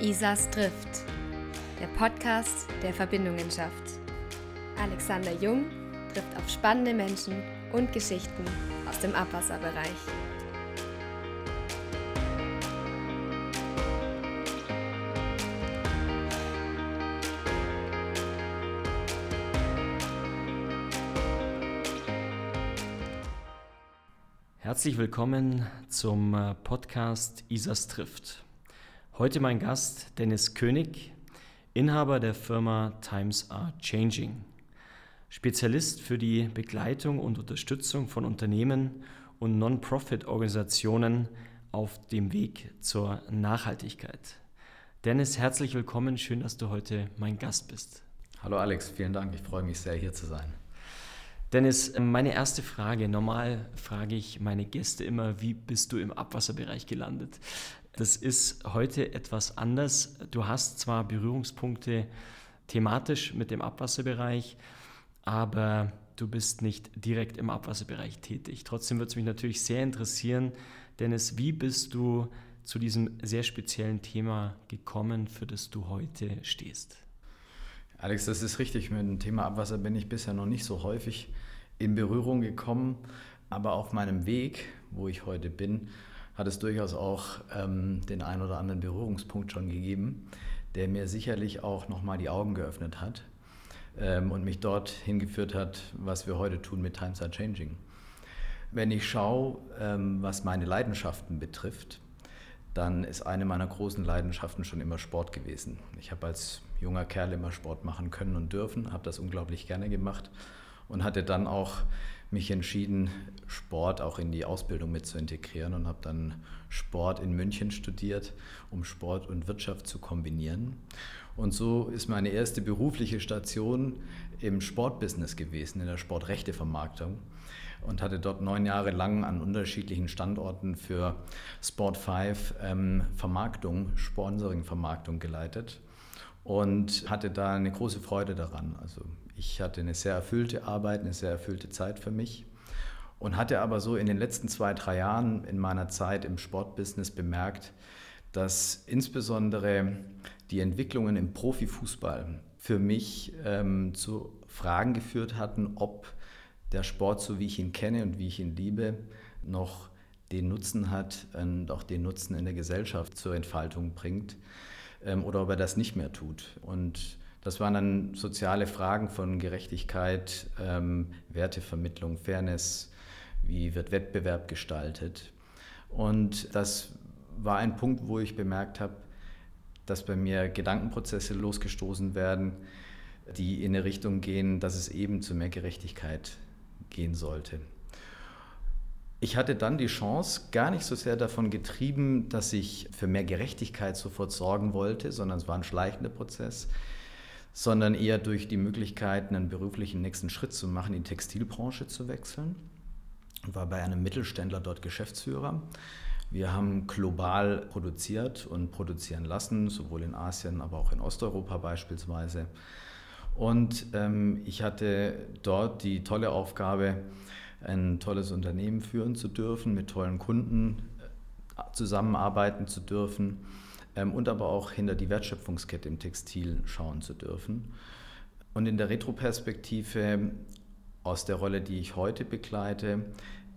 Isas Drift, der Podcast, der Verbindungen schafft. Alexander Jung trifft auf spannende Menschen und Geschichten aus dem Abwasserbereich. Herzlich willkommen zum äh, Podcast Isas trifft. Heute mein Gast Dennis König, Inhaber der Firma Times Are Changing, Spezialist für die Begleitung und Unterstützung von Unternehmen und Non-Profit-Organisationen auf dem Weg zur Nachhaltigkeit. Dennis, herzlich willkommen, schön, dass du heute mein Gast bist. Hallo Alex, vielen Dank, ich freue mich sehr hier zu sein. Dennis, meine erste Frage. Normal frage ich meine Gäste immer, wie bist du im Abwasserbereich gelandet? Das ist heute etwas anders. Du hast zwar Berührungspunkte thematisch mit dem Abwasserbereich, aber du bist nicht direkt im Abwasserbereich tätig. Trotzdem würde es mich natürlich sehr interessieren, Dennis, wie bist du zu diesem sehr speziellen Thema gekommen, für das du heute stehst? Alex, das ist richtig. Mit dem Thema Abwasser bin ich bisher noch nicht so häufig in Berührung gekommen. Aber auf meinem Weg, wo ich heute bin, hat es durchaus auch ähm, den ein oder anderen Berührungspunkt schon gegeben, der mir sicherlich auch nochmal die Augen geöffnet hat ähm, und mich dort hingeführt hat, was wir heute tun mit Times Are Changing. Wenn ich schaue, ähm, was meine Leidenschaften betrifft, dann ist eine meiner großen Leidenschaften schon immer Sport gewesen. Ich habe als junger Kerl immer Sport machen können und dürfen, habe das unglaublich gerne gemacht und hatte dann auch mich entschieden, Sport auch in die Ausbildung mit zu integrieren und habe dann Sport in München studiert, um Sport und Wirtschaft zu kombinieren. Und so ist meine erste berufliche Station im Sportbusiness gewesen, in der Sportrechtevermarktung und hatte dort neun Jahre lang an unterschiedlichen Standorten für Sport 5 ähm, Vermarktung, Sponsoring-Vermarktung geleitet und hatte da eine große Freude daran. Also ich hatte eine sehr erfüllte Arbeit, eine sehr erfüllte Zeit für mich und hatte aber so in den letzten zwei, drei Jahren in meiner Zeit im Sportbusiness bemerkt, dass insbesondere die Entwicklungen im Profifußball für mich ähm, zu Fragen geführt hatten, ob der Sport, so wie ich ihn kenne und wie ich ihn liebe, noch den Nutzen hat und auch den Nutzen in der Gesellschaft zur Entfaltung bringt ähm, oder ob er das nicht mehr tut. Und das waren dann soziale Fragen von Gerechtigkeit, ähm, Wertevermittlung, Fairness, wie wird Wettbewerb gestaltet. Und das war ein Punkt, wo ich bemerkt habe, dass bei mir Gedankenprozesse losgestoßen werden, die in eine Richtung gehen, dass es eben zu mehr Gerechtigkeit gehen sollte. Ich hatte dann die Chance, gar nicht so sehr davon getrieben, dass ich für mehr Gerechtigkeit sofort sorgen wollte, sondern es war ein schleichender Prozess sondern eher durch die Möglichkeit, einen beruflichen nächsten Schritt zu machen, in die Textilbranche zu wechseln. Ich war bei einem Mittelständler dort Geschäftsführer. Wir haben global produziert und produzieren lassen, sowohl in Asien, aber auch in Osteuropa beispielsweise. Und ähm, ich hatte dort die tolle Aufgabe, ein tolles Unternehmen führen zu dürfen, mit tollen Kunden äh, zusammenarbeiten zu dürfen und aber auch hinter die Wertschöpfungskette im Textil schauen zu dürfen. Und in der Retroperspektive aus der Rolle, die ich heute begleite,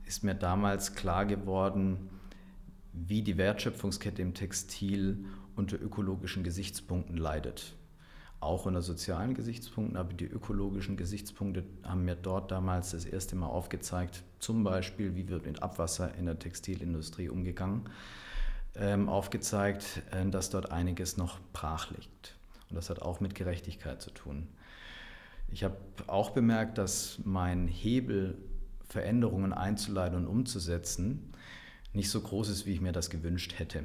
ist mir damals klar geworden, wie die Wertschöpfungskette im Textil unter ökologischen Gesichtspunkten leidet. Auch unter sozialen Gesichtspunkten, aber die ökologischen Gesichtspunkte haben mir dort damals das erste Mal aufgezeigt, zum Beispiel, wie wird mit Abwasser in der Textilindustrie umgegangen ähm, aufgezeigt, äh, dass dort einiges noch brach liegt. Und das hat auch mit Gerechtigkeit zu tun. Ich habe auch bemerkt, dass mein Hebel, Veränderungen einzuleiten und umzusetzen, nicht so groß ist, wie ich mir das gewünscht hätte.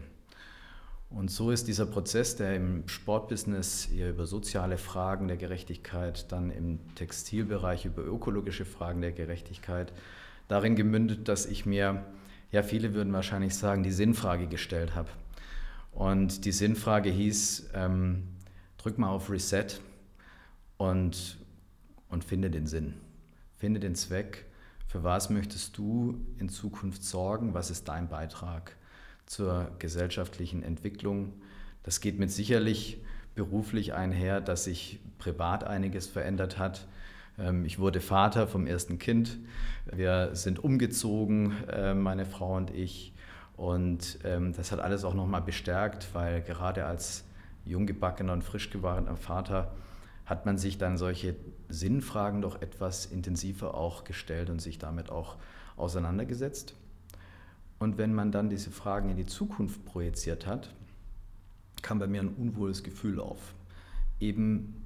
Und so ist dieser Prozess, der im Sportbusiness eher über soziale Fragen der Gerechtigkeit, dann im Textilbereich über ökologische Fragen der Gerechtigkeit, darin gemündet, dass ich mir ja, viele würden wahrscheinlich sagen, die Sinnfrage gestellt habe. Und die Sinnfrage hieß, ähm, drück mal auf Reset und, und finde den Sinn. Finde den Zweck. Für was möchtest du in Zukunft sorgen? Was ist dein Beitrag zur gesellschaftlichen Entwicklung, Das geht mit sicherlich beruflich einher, dass sich privat einiges verändert hat. Ähm, ich wurde Vater vom ersten Kind. Wir sind umgezogen, äh, meine Frau und ich. Und ähm, das hat alles auch nochmal bestärkt, weil gerade als junggebackener und frisch gewahrener Vater hat man sich dann solche Sinnfragen doch etwas intensiver auch gestellt und sich damit auch auseinandergesetzt. Und wenn man dann diese Fragen in die Zukunft projiziert hat, kam bei mir ein unwohles Gefühl auf. Eben,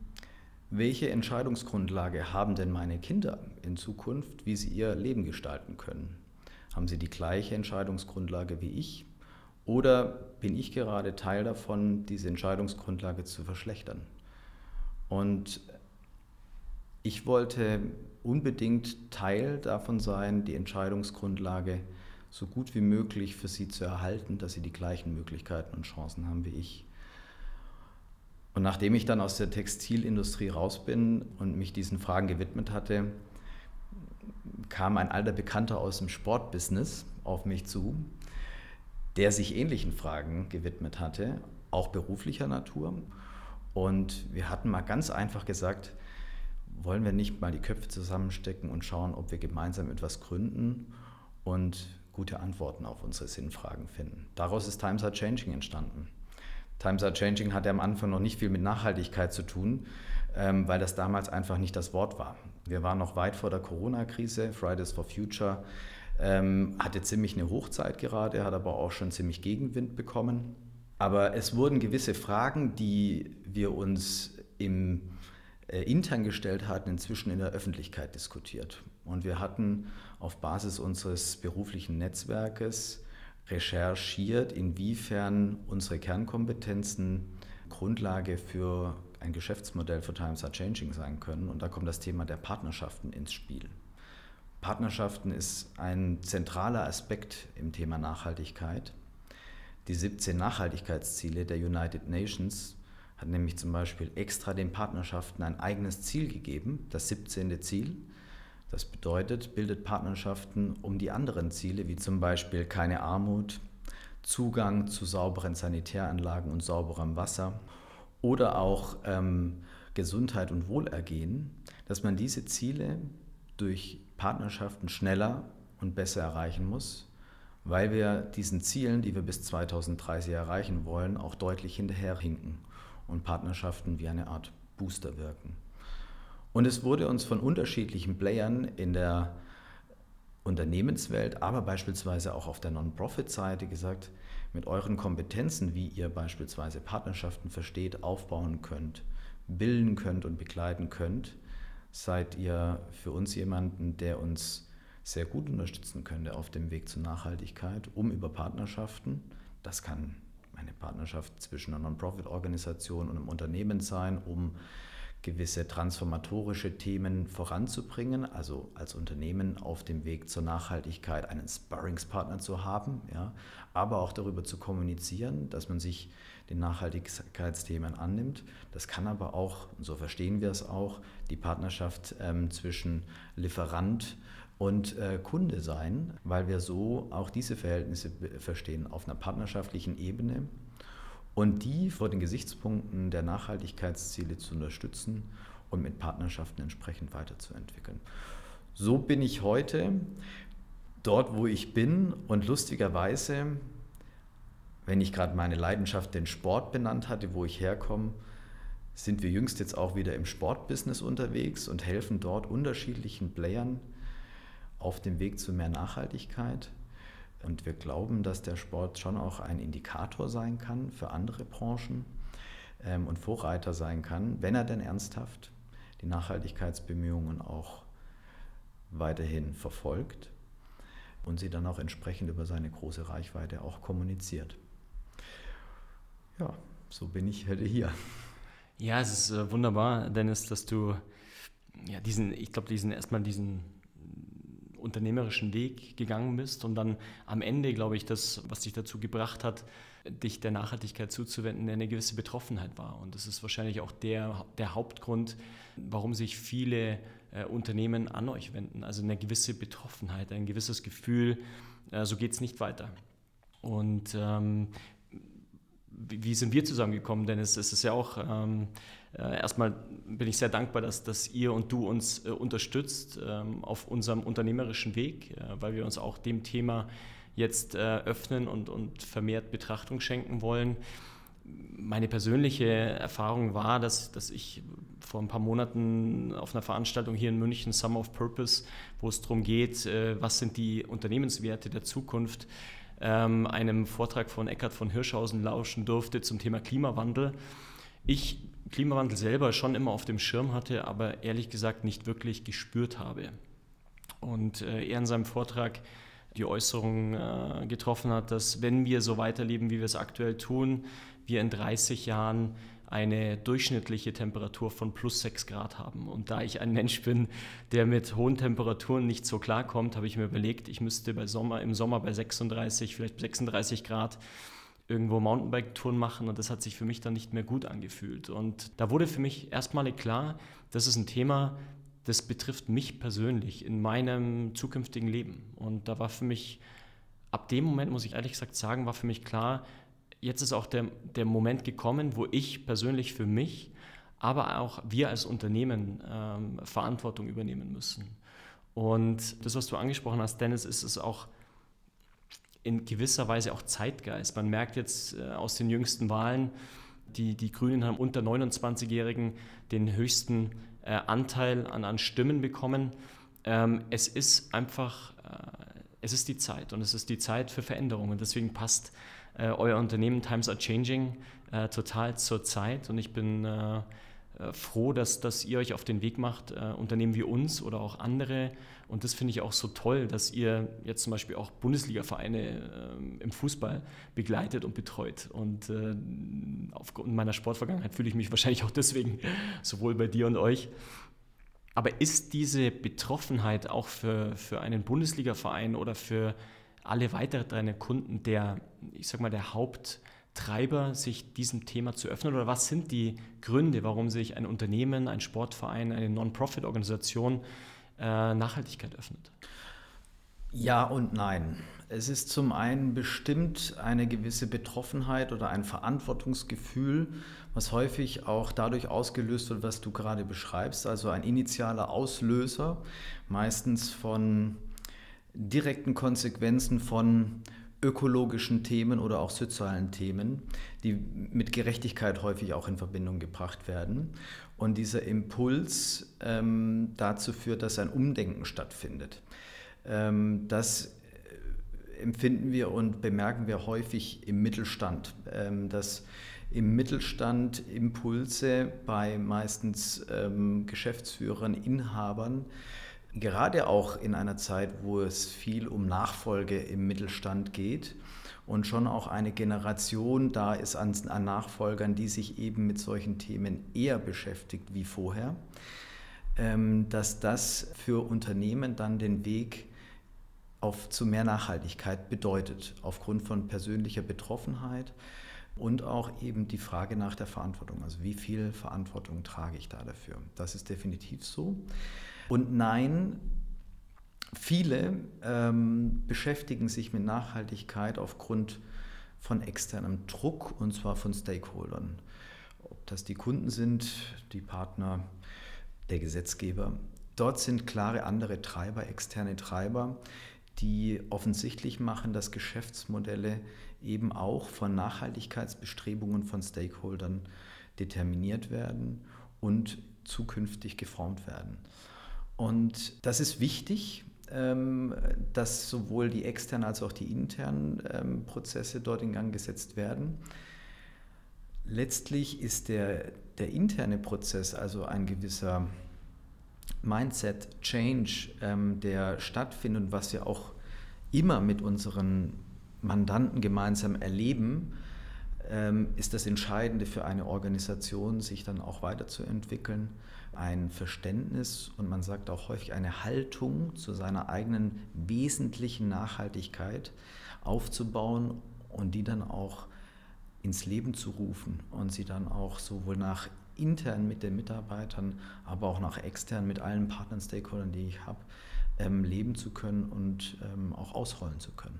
welche Entscheidungsgrundlage haben denn meine Kinder in Zukunft, wie sie ihr Leben gestalten können? Haben sie die gleiche Entscheidungsgrundlage wie ich? Oder bin ich gerade Teil davon, diese Entscheidungsgrundlage zu verschlechtern? Und ich wollte unbedingt Teil davon sein, die Entscheidungsgrundlage so gut wie möglich für sie zu erhalten, dass sie die gleichen Möglichkeiten und Chancen haben wie ich. Und nachdem ich dann aus der Textilindustrie raus bin und mich diesen Fragen gewidmet hatte, kam ein alter Bekannter aus dem Sportbusiness auf mich zu, der sich ähnlichen Fragen gewidmet hatte, auch beruflicher Natur. Und wir hatten mal ganz einfach gesagt, wollen wir nicht mal die Köpfe zusammenstecken und schauen, ob wir gemeinsam etwas gründen und gute Antworten auf unsere Sinnfragen finden. Daraus ist Times Are Changing entstanden. Times Are Changing hatte am Anfang noch nicht viel mit Nachhaltigkeit zu tun, ähm, weil das damals einfach nicht das Wort war. Wir waren noch weit vor der Corona-Krise. Fridays for Future ähm, hatte ziemlich eine Hochzeit gerade, hat aber auch schon ziemlich Gegenwind bekommen. Aber es wurden gewisse Fragen, die wir uns im äh, intern gestellt hatten, inzwischen in der Öffentlichkeit diskutiert. Und wir hatten auf Basis unseres beruflichen Netzwerkes recherchiert, inwiefern unsere Kernkompetenzen Grundlage für ein Geschäftsmodell für Times Are Changing sein können. Und da kommt das Thema der Partnerschaften ins Spiel. Partnerschaften ist ein zentraler Aspekt im Thema Nachhaltigkeit. Die 17 Nachhaltigkeitsziele der United Nations hat nämlich zum Beispiel extra den Partnerschaften ein eigenes Ziel gegeben, das 17. Ziel. Das bedeutet, bildet Partnerschaften um die anderen Ziele, wie zum Beispiel keine Armut, Zugang zu sauberen Sanitäranlagen und sauberem Wasser oder auch ähm, Gesundheit und Wohlergehen, dass man diese Ziele durch Partnerschaften schneller und besser erreichen muss, weil wir diesen Zielen, die wir bis 2030 erreichen wollen, auch deutlich hinterherhinken und Partnerschaften wie eine Art Booster wirken. Und es wurde uns von unterschiedlichen Playern in der Unternehmenswelt, aber beispielsweise auch auf der Non-Profit-Seite gesagt, mit euren Kompetenzen, wie ihr beispielsweise Partnerschaften versteht, aufbauen könnt, bilden könnt und begleiten könnt, seid ihr für uns jemanden, der uns sehr gut unterstützen könnte auf dem Weg zur Nachhaltigkeit, um über Partnerschaften, das kann eine Partnerschaft zwischen einer Non-Profit-Organisation und einem Unternehmen sein, um gewisse transformatorische Themen voranzubringen, also als Unternehmen auf dem Weg zur Nachhaltigkeit einen Sparringspartner zu haben, ja, aber auch darüber zu kommunizieren, dass man sich den Nachhaltigkeitsthemen annimmt. Das kann aber auch, so verstehen wir es auch, die Partnerschaft ähm, zwischen Lieferant und äh, Kunde sein, weil wir so auch diese Verhältnisse verstehen auf einer partnerschaftlichen Ebene und die vor den Gesichtspunkten der Nachhaltigkeitsziele zu unterstützen und mit Partnerschaften entsprechend weiterzuentwickeln. So bin ich heute dort, wo ich bin und lustigerweise, wenn ich gerade meine Leidenschaft den Sport benannt hatte, wo ich herkomme, sind wir jüngst jetzt auch wieder im Sportbusiness unterwegs und helfen dort unterschiedlichen Playern auf dem Weg zu mehr Nachhaltigkeit. Und wir glauben, dass der Sport schon auch ein Indikator sein kann für andere Branchen ähm, und Vorreiter sein kann, wenn er denn ernsthaft die Nachhaltigkeitsbemühungen auch weiterhin verfolgt und sie dann auch entsprechend über seine große Reichweite auch kommuniziert. Ja, so bin ich heute hier. Ja, es ist äh, wunderbar, Dennis, dass du ja diesen, ich glaube, diesen erstmal diesen unternehmerischen Weg gegangen bist und dann am Ende, glaube ich, das, was dich dazu gebracht hat, dich der Nachhaltigkeit zuzuwenden, eine gewisse Betroffenheit war. Und das ist wahrscheinlich auch der, der Hauptgrund, warum sich viele äh, Unternehmen an euch wenden. Also eine gewisse Betroffenheit, ein gewisses Gefühl, äh, so geht es nicht weiter. Und ähm, wie sind wir zusammengekommen, Dennis? Es ist ja auch, ähm, äh, erstmal bin ich sehr dankbar, dass, dass ihr und du uns äh, unterstützt ähm, auf unserem unternehmerischen Weg, äh, weil wir uns auch dem Thema jetzt äh, öffnen und, und vermehrt Betrachtung schenken wollen. Meine persönliche Erfahrung war, dass, dass ich vor ein paar Monaten auf einer Veranstaltung hier in München, Summer of Purpose, wo es darum geht, äh, was sind die Unternehmenswerte der Zukunft, ähm, einem Vortrag von Eckhard von Hirschhausen lauschen durfte zum Thema Klimawandel. Ich Klimawandel selber schon immer auf dem Schirm hatte, aber ehrlich gesagt nicht wirklich gespürt habe. Und äh, er in seinem Vortrag die Äußerung äh, getroffen hat, dass wenn wir so weiterleben, wie wir es aktuell tun, wir in 30 Jahren eine durchschnittliche Temperatur von plus 6 Grad haben. Und da ich ein Mensch bin, der mit hohen Temperaturen nicht so klarkommt, habe ich mir überlegt, ich müsste bei Sommer, im Sommer bei 36, vielleicht 36 Grad irgendwo Mountainbike-Touren machen und das hat sich für mich dann nicht mehr gut angefühlt. Und da wurde für mich erstmalig klar, das ist ein Thema, das betrifft mich persönlich in meinem zukünftigen Leben. Und da war für mich, ab dem Moment, muss ich ehrlich gesagt sagen, war für mich klar, jetzt ist auch der, der Moment gekommen, wo ich persönlich für mich, aber auch wir als Unternehmen ähm, Verantwortung übernehmen müssen. Und das, was du angesprochen hast, Dennis, ist es auch in gewisser Weise auch Zeitgeist. Man merkt jetzt äh, aus den jüngsten Wahlen, die, die Grünen haben unter 29-Jährigen den höchsten äh, Anteil an, an Stimmen bekommen. Ähm, es ist einfach, äh, es ist die Zeit und es ist die Zeit für Veränderungen. Deswegen passt euer Unternehmen Times Are Changing äh, total zur Zeit und ich bin äh, äh, froh, dass, dass ihr euch auf den Weg macht, Unternehmen wie uns oder auch andere. Und das finde ich auch so toll, dass ihr jetzt zum Beispiel auch Bundesliga-Vereine im Fußball begleitet und betreut. Und aufgrund meiner Sportvergangenheit fühle ich mich wahrscheinlich auch deswegen sowohl bei dir und euch aber ist diese Betroffenheit auch für, für einen Bundesliga-Verein oder für alle weiteren Kunden der, ich sag mal, der Haupttreiber, sich diesem Thema zu öffnen? Oder was sind die Gründe, warum sich ein Unternehmen, ein Sportverein, eine Non-Profit-Organisation äh, Nachhaltigkeit öffnet? Ja und nein. Es ist zum einen bestimmt eine gewisse Betroffenheit oder ein Verantwortungsgefühl, was häufig auch dadurch ausgelöst wird, was du gerade beschreibst, also ein initialer Auslöser, meistens von direkten Konsequenzen von ökologischen Themen oder auch sozialen Themen, die mit Gerechtigkeit häufig auch in Verbindung gebracht werden. Und dieser Impuls ähm, dazu führt, dass ein Umdenken stattfindet. Ähm, das äh, empfinden wir und bemerken wir häufig im Mittelstand, ähm, dass im Mittelstand Impulse bei meistens ähm, Geschäftsführern, Inhabern gerade auch in einer Zeit, wo es viel um Nachfolge im Mittelstand geht und schon auch eine Generation da ist an, an Nachfolgern, die sich eben mit solchen Themen eher beschäftigt wie vorher, ähm, dass das für Unternehmen dann den Weg auf zu mehr Nachhaltigkeit bedeutet, aufgrund von persönlicher Betroffenheit und auch eben die Frage nach der Verantwortung. Also wie viel Verantwortung trage ich da dafür? Das ist definitiv so. Und nein, viele ähm, beschäftigen sich mit Nachhaltigkeit aufgrund von externem Druck und zwar von Stakeholdern. Ob das die Kunden sind, die Partner, der Gesetzgeber. Dort sind klare andere Treiber, externe Treiber, die offensichtlich machen, dass Geschäftsmodelle eben auch von Nachhaltigkeitsbestrebungen von Stakeholdern determiniert werden und zukünftig geformt werden. Und das ist wichtig, ähm, dass sowohl die externen als auch die internen ähm, Prozesse dort in Gang gesetzt werden. Letztlich ist der, der interne Prozess, also ein gewisser Mindset-Change, ähm, der stattfindet und was wir auch immer mit unseren Mandanten gemeinsam erleben, ist das Entscheidende für eine Organisation, sich dann auch weiterzuentwickeln ein Verständnis und man sagt auch häufig eine Haltung zu seiner eigenen wesentlichen Nachhaltigkeit aufzubauen und die dann auch ins Leben zu rufen und sie dann auch sowohl nach intern mit den Mitarbeitern, aber auch nach extern mit allen Partnern, Stakeholdern, die ich habe, ähm, leben zu können und ähm, auch ausrollen zu können.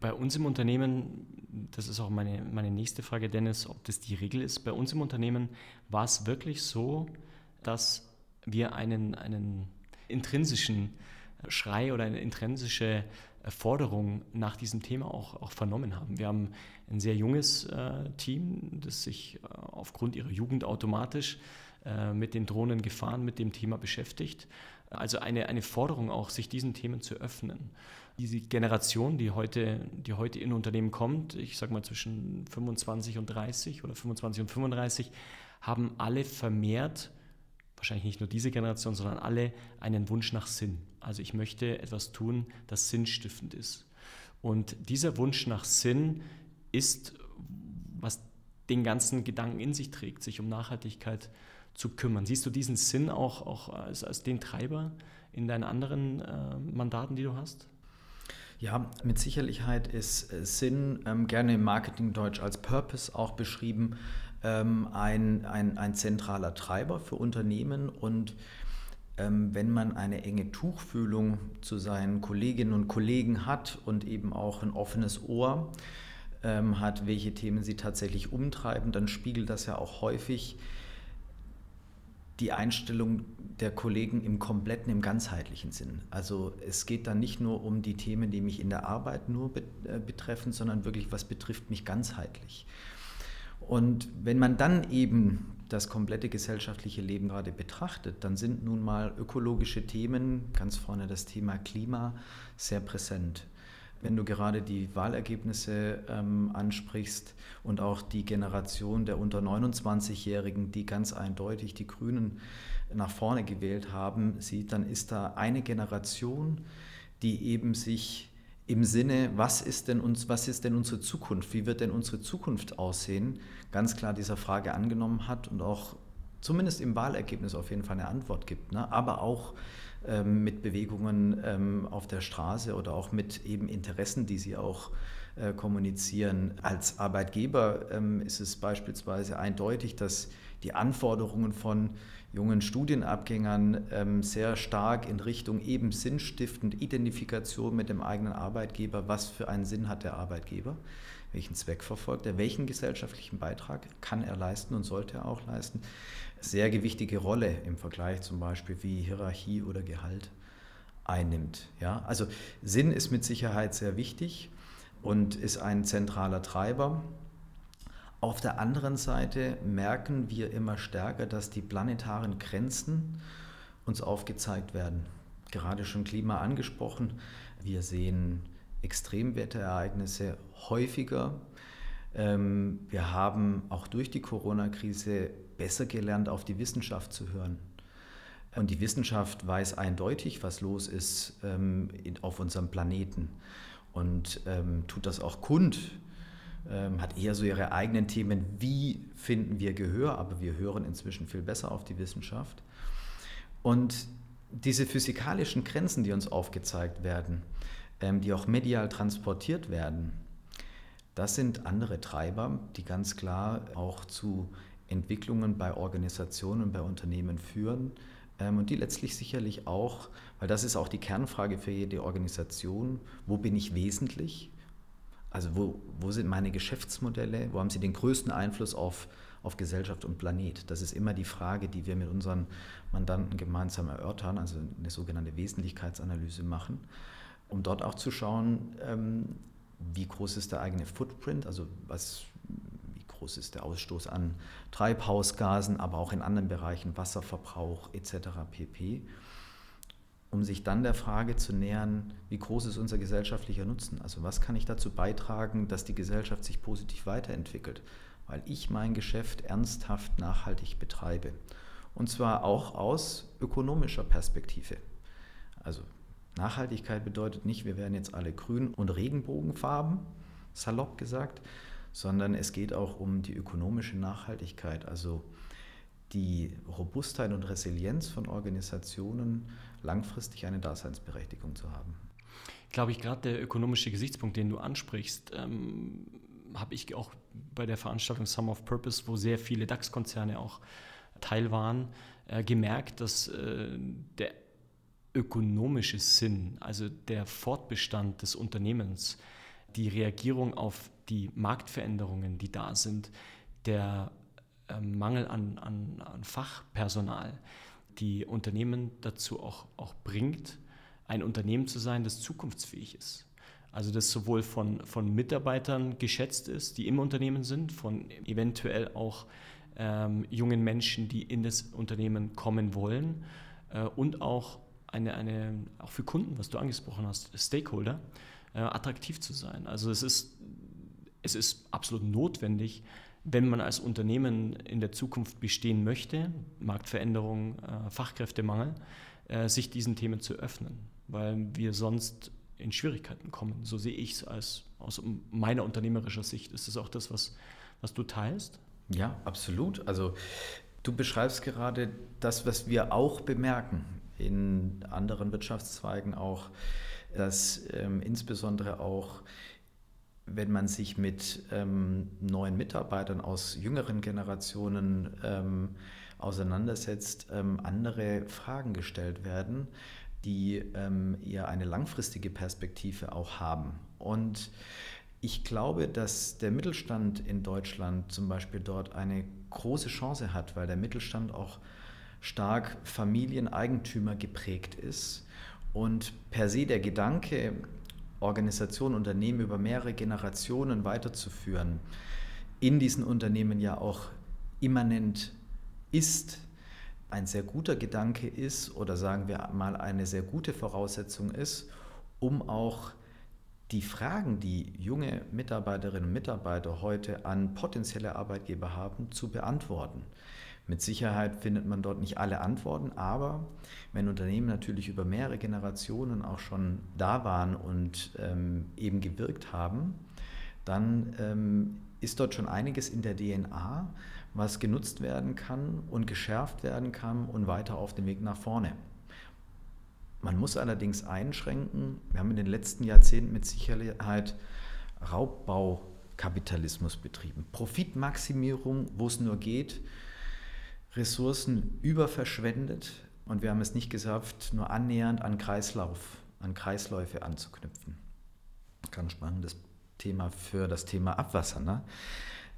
Bei uns im Unternehmen, das ist auch meine, meine nächste Frage, Dennis, ob das die Regel ist. Bei uns im Unternehmen war es wirklich so, dass wir einen, einen intrinsischen Schrei oder eine intrinsische Forderung nach diesem Thema auch, auch vernommen haben. Wir haben ein sehr junges äh, Team, das sich äh, aufgrund ihrer Jugend automatisch äh, mit den Drohnen gefahren, mit dem Thema beschäftigt. Also eine, eine Forderung auch, sich diesen Themen zu öffnen. Diese Generation, die heute, die heute in Unternehmen kommt, ich sage mal zwischen 25 und 30 oder 25 und 35, haben alle vermehrt wahrscheinlich nicht nur diese Generation, sondern alle einen Wunsch nach Sinn. Also ich möchte etwas tun, das sinnstiftend ist. Und dieser Wunsch nach Sinn ist, was den ganzen Gedanken in sich trägt, sich um Nachhaltigkeit zu kümmern. Siehst du diesen Sinn auch, auch als, als den Treiber in deinen anderen äh, Mandaten, die du hast? Ja, mit Sicherheit ist äh, Sinn ähm, gerne im Marketingdeutsch als Purpose auch beschrieben ähm, ein, ein, ein zentraler Treiber für Unternehmen. Und ähm, wenn man eine enge Tuchfühlung zu seinen Kolleginnen und Kollegen hat und eben auch ein offenes Ohr ähm, hat, welche Themen sie tatsächlich umtreiben, dann spiegelt das ja auch häufig die Einstellung der Kollegen im kompletten, im ganzheitlichen Sinn. Also es geht dann nicht nur um die Themen, die mich in der Arbeit nur äh, betreffen, sondern wirklich, was betrifft mich ganzheitlich. Und wenn man dann eben das komplette gesellschaftliche Leben gerade betrachtet, dann sind nun mal ökologische Themen, ganz vorne das Thema Klima, sehr präsent. Wenn du gerade die Wahlergebnisse ähm, ansprichst und auch die Generation der unter 29-Jährigen, die ganz eindeutig die Grünen nach vorne gewählt haben, sieht, dann ist da eine Generation, die eben sich im Sinne, was ist, denn uns, was ist denn unsere Zukunft, wie wird denn unsere Zukunft aussehen, ganz klar dieser Frage angenommen hat und auch zumindest im Wahlergebnis auf jeden Fall eine Antwort gibt, ne? aber auch ähm, mit Bewegungen ähm, auf der Straße oder auch mit eben Interessen, die sie auch äh, kommunizieren. Als Arbeitgeber ähm, ist es beispielsweise eindeutig, dass die Anforderungen von jungen Studienabgängern ähm, sehr stark in Richtung eben sinnstiftend Identifikation mit dem eigenen Arbeitgeber. Was für einen Sinn hat der Arbeitgeber? Welchen Zweck verfolgt er? Welchen gesellschaftlichen Beitrag kann er leisten und sollte er auch leisten? Sehr gewichtige Rolle im Vergleich zum Beispiel wie Hierarchie oder Gehalt einnimmt. Ja? Also Sinn ist mit Sicherheit sehr wichtig und ist ein zentraler Treiber. Auf der anderen Seite merken wir immer stärker, dass die planetaren Grenzen uns aufgezeigt werden. Gerade schon Klima angesprochen. Wir sehen Extremwetterereignisse häufiger. Ähm, wir haben auch durch die Corona-Krise besser gelernt, auf die Wissenschaft zu hören. Und die Wissenschaft weiß eindeutig, was los ist ähm, auf unserem Planeten und ähm, tut das auch kund ähm, hat eher so ihre eigenen Themen, wie finden wir Gehör, aber wir hören inzwischen viel besser auf die Wissenschaft. Und diese physikalischen Grenzen, die uns aufgezeigt werden, ähm, die auch medial transportiert werden, das sind andere Treiber, die ganz klar auch zu Entwicklungen bei Organisationen bei Unternehmen führen ähm, und die letztlich sicherlich auch, weil das ist auch die Kernfrage für jede Organisation, wo bin ich wesentlich also wo, wo sind meine Geschäftsmodelle? Wo haben sie den größten Einfluss auf, auf Gesellschaft und Planet? Das ist immer die Frage, die wir mit unseren Mandanten gemeinsam erörtern, also eine sogenannte Wesentlichkeitsanalyse machen, um dort auch zu schauen, ähm, wie groß ist der eigene Footprint, also was, groß ist der Ausstoß an Treibhausgasen, aber auch in anderen Bereichen Wasserverbrauch etc. pp um sich dann der Frage zu nähern, wie groß ist unser gesellschaftlicher Nutzen? Also was kann ich dazu beitragen, dass die Gesellschaft sich positiv weiterentwickelt, weil ich mein Geschäft ernsthaft nachhaltig betreibe. Und zwar auch aus ökonomischer Perspektive. Also Nachhaltigkeit bedeutet nicht, wir werden jetzt alle grün und Regenbogenfarben, salopp gesagt, sondern es geht auch um die ökonomische Nachhaltigkeit, also die Robustheit und Resilienz von Organisationen langfristig eine Daseinsberechtigung zu haben. Glaube ich, gerade der ökonomische Gesichtspunkt, den du ansprichst, ähm, habe ich auch bei der Veranstaltung Summer of Purpose, wo sehr viele DAX-Konzerne auch Teil waren, äh, gemerkt, dass äh, der ökonomische Sinn, also der Fortbestand des Unternehmens, die Reagierung auf die Marktveränderungen, die da sind, der äh, Mangel an, an, an, Fachpersonal, die Unternehmen dazu auch, auch bringt, ein Unternehmen zu sein, das zukunftsfähig ist. Also das sowohl von, von Mitarbeitern geschätzt ist, die im Unternehmen sind, von eventuell auch ähm, jungen Menschen, die in das Unternehmen kommen wollen äh, und auch, eine, eine, auch für Kunden, was du angesprochen hast, Stakeholder, äh, attraktiv zu sein. Also es ist, es ist absolut notwendig, wenn man als Unternehmen in der Zukunft bestehen möchte, Marktveränderung, äh, Fachkräftemangel, äh, sich diesen Themen zu öffnen, weil wir sonst in Schwierigkeiten kommen. So sehe ich es als aus meiner unternehmerischer Sicht. Ist das auch das, was, was du teilst? Ja, absolut. Also du beschreibst gerade das, was wir auch bemerken in anderen Wirtschaftszweigen auch, dass ähm, insbesondere auch wenn man sich mit ähm, neuen Mitarbeitern aus jüngeren Generationen ähm, auseinandersetzt, ähm, andere Fragen gestellt werden, die ähm, eher eine langfristige Perspektive auch haben. Und ich glaube, dass der Mittelstand in Deutschland zum Beispiel dort eine große Chance hat, weil der Mittelstand auch stark Familieneigentümer geprägt ist und per se der Gedanke, Organisationen, Unternehmen über mehrere Generationen weiterzuführen, in diesen Unternehmen ja auch immanent ist, ein sehr guter Gedanke ist oder sagen wir mal eine sehr gute Voraussetzung ist, um auch die Fragen, die junge Mitarbeiterinnen und Mitarbeiter heute an potenzielle Arbeitgeber haben, zu beantworten. Mit Sicherheit findet man dort nicht alle Antworten, aber wenn Unternehmen natürlich über mehrere Generationen auch schon da waren und ähm, eben gewirkt haben, dann ähm, ist dort schon einiges in der DNA, was genutzt werden kann und geschärft werden kann und weiter auf dem Weg nach vorne. Man muss allerdings einschränken, wir haben in den letzten Jahrzehnten mit Sicherheit Raubbaukapitalismus betrieben. Profitmaximierung, wo es nur geht, Ressourcen überverschwendet und wir haben es nicht geschafft, nur annähernd an Kreislauf, an Kreisläufe anzuknüpfen. Ganz spannendes Thema für das Thema Abwasser. Ne?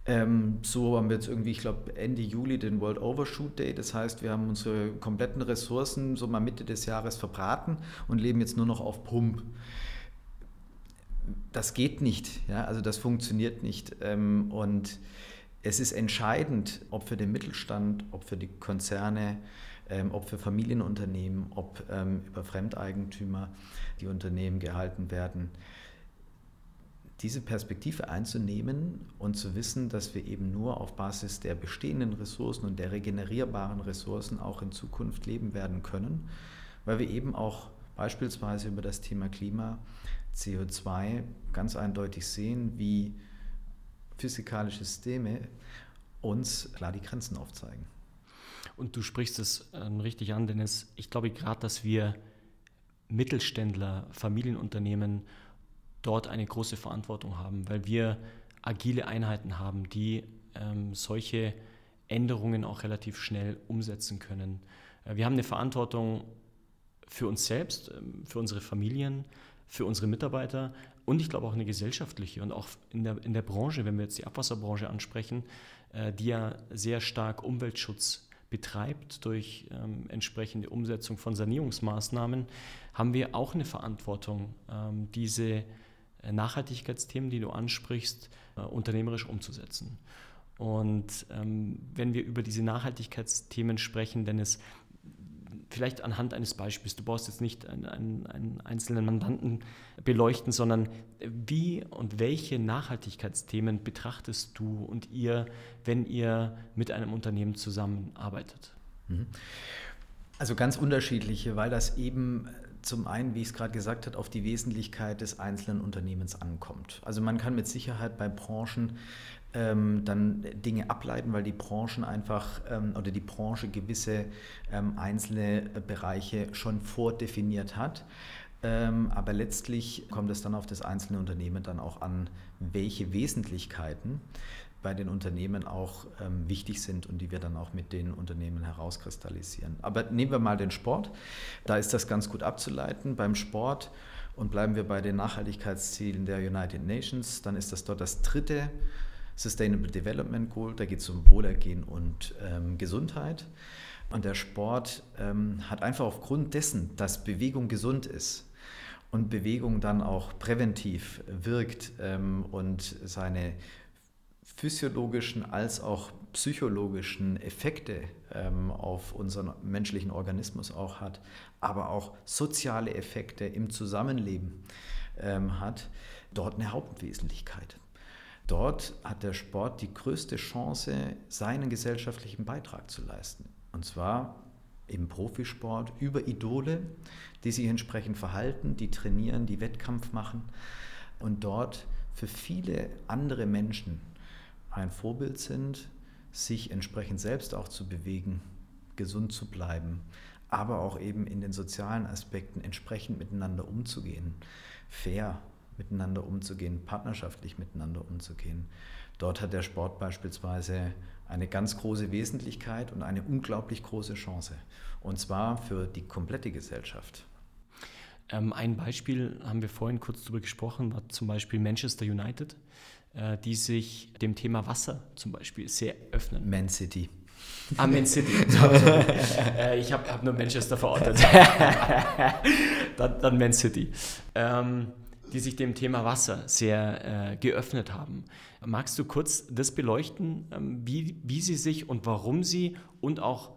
Ähm, so haben wir jetzt irgendwie, ich glaube, Ende Juli den World Overshoot Day. Das heißt, wir haben unsere kompletten Ressourcen so mal Mitte des Jahres verbraten und leben jetzt nur noch auf Pump. Das geht nicht, ja? also das funktioniert nicht. Ähm, und es ist entscheidend, ob für den Mittelstand, ob für die Konzerne, ähm, ob für Familienunternehmen, ob ähm, über Fremdeigentümer die Unternehmen gehalten werden diese Perspektive einzunehmen und zu wissen, dass wir eben nur auf Basis der bestehenden Ressourcen und der regenerierbaren Ressourcen auch in Zukunft leben werden können, weil wir eben auch beispielsweise über das Thema Klima, CO2 ganz eindeutig sehen, wie physikalische Systeme uns klar die Grenzen aufzeigen. Und du sprichst es ähm, richtig an, Dennis. Ich glaube gerade, dass wir Mittelständler, Familienunternehmen dort eine große Verantwortung haben, weil wir agile Einheiten haben, die ähm, solche Änderungen auch relativ schnell umsetzen können. Äh, wir haben eine Verantwortung für uns selbst, ähm, für unsere Familien, für unsere Mitarbeiter und ich glaube auch eine gesellschaftliche und auch in der, in der Branche, wenn wir jetzt die Abwasserbranche ansprechen, äh, die ja sehr stark Umweltschutz betreibt durch ähm, entsprechende Umsetzung von Sanierungsmaßnahmen, haben wir auch eine Verantwortung, ähm, diese äh, Nachhaltigkeitsthemen, die du ansprichst, äh, unternehmerisch umzusetzen. Und ähm, wenn wir über diese Nachhaltigkeitsthemen sprechen, denn es vielleicht anhand eines Beispiels, du brauchst jetzt nicht einen, einen, einzelnen Mandanten beleuchten, sondern wie und welche Nachhaltigkeitsthemen betrachtest du und ihr, wenn ihr mit einem Unternehmen zusammenarbeitet? Mhm. Also ganz unterschiedliche, weil das eben zum einen, wie ich es gerade gesagt habe, auf die Wesentlichkeit des einzelnen Unternehmens ankommt. Also man kann mit Sicherheit bei Branchen ähm, dann Dinge ableiten, weil die Branchen einfach ähm, oder die Branche gewisse ähm, einzelne Bereiche schon vordefiniert hat. Ähm, aber letztlich kommt es dann auf das einzelne Unternehmen dann auch an, welche Wesentlichkeiten bei den Unternehmen auch ähm, wichtig sind und die wir dann auch mit den Unternehmen herauskristallisieren. Aber nehmen wir mal den Sport. Da ist das ganz gut abzuleiten. Beim Sport Und bleiben wir bei den Nachhaltigkeitszielen der United Nations, dann ist das dort das dritte Sustainable Development Goal. Da geht es um Wohlergehen und ähm, Gesundheit. Und der Sport ähm, hat einfach aufgrund dessen, dass Bewegung gesund ist und Bewegung dann auch präventiv wirkt ähm, und seine physiologischen als auch psychologischen Effekte ähm, auf unseren menschlichen Organismus auch hat, aber auch soziale Effekte im Zusammenleben ähm, hat, dort eine Hauptwesentlichkeit. Dort hat der Sport die größte Chance, seinen gesellschaftlichen Beitrag zu leisten. Und zwar im Profisport über Idole, die sich entsprechend verhalten, die trainieren, die Wettkampf machen und dort für viele andere Menschen ein Vorbild sind, sich entsprechend selbst auch zu bewegen, gesund zu bleiben, aber auch eben in den sozialen Aspekten entsprechend miteinander umzugehen, fair miteinander umzugehen, partnerschaftlich miteinander umzugehen. Dort hat der Sport beispielsweise eine ganz große Wesentlichkeit und eine unglaublich große Chance. Und zwar für die komplette Gesellschaft. Ähm, ein Beispiel haben wir vorhin kurz darüber gesprochen, war zum Beispiel Manchester United, äh, die sich dem Thema Wasser zum Beispiel sehr öffnen. Man City. Ah, Man City. äh, ich habe hab nur Manchester verortet. dann, dann, Man City. Ähm, die sich dem Thema Wasser sehr äh, geöffnet haben. Magst du kurz das beleuchten, ähm, wie, wie sie sich und warum sie und auch,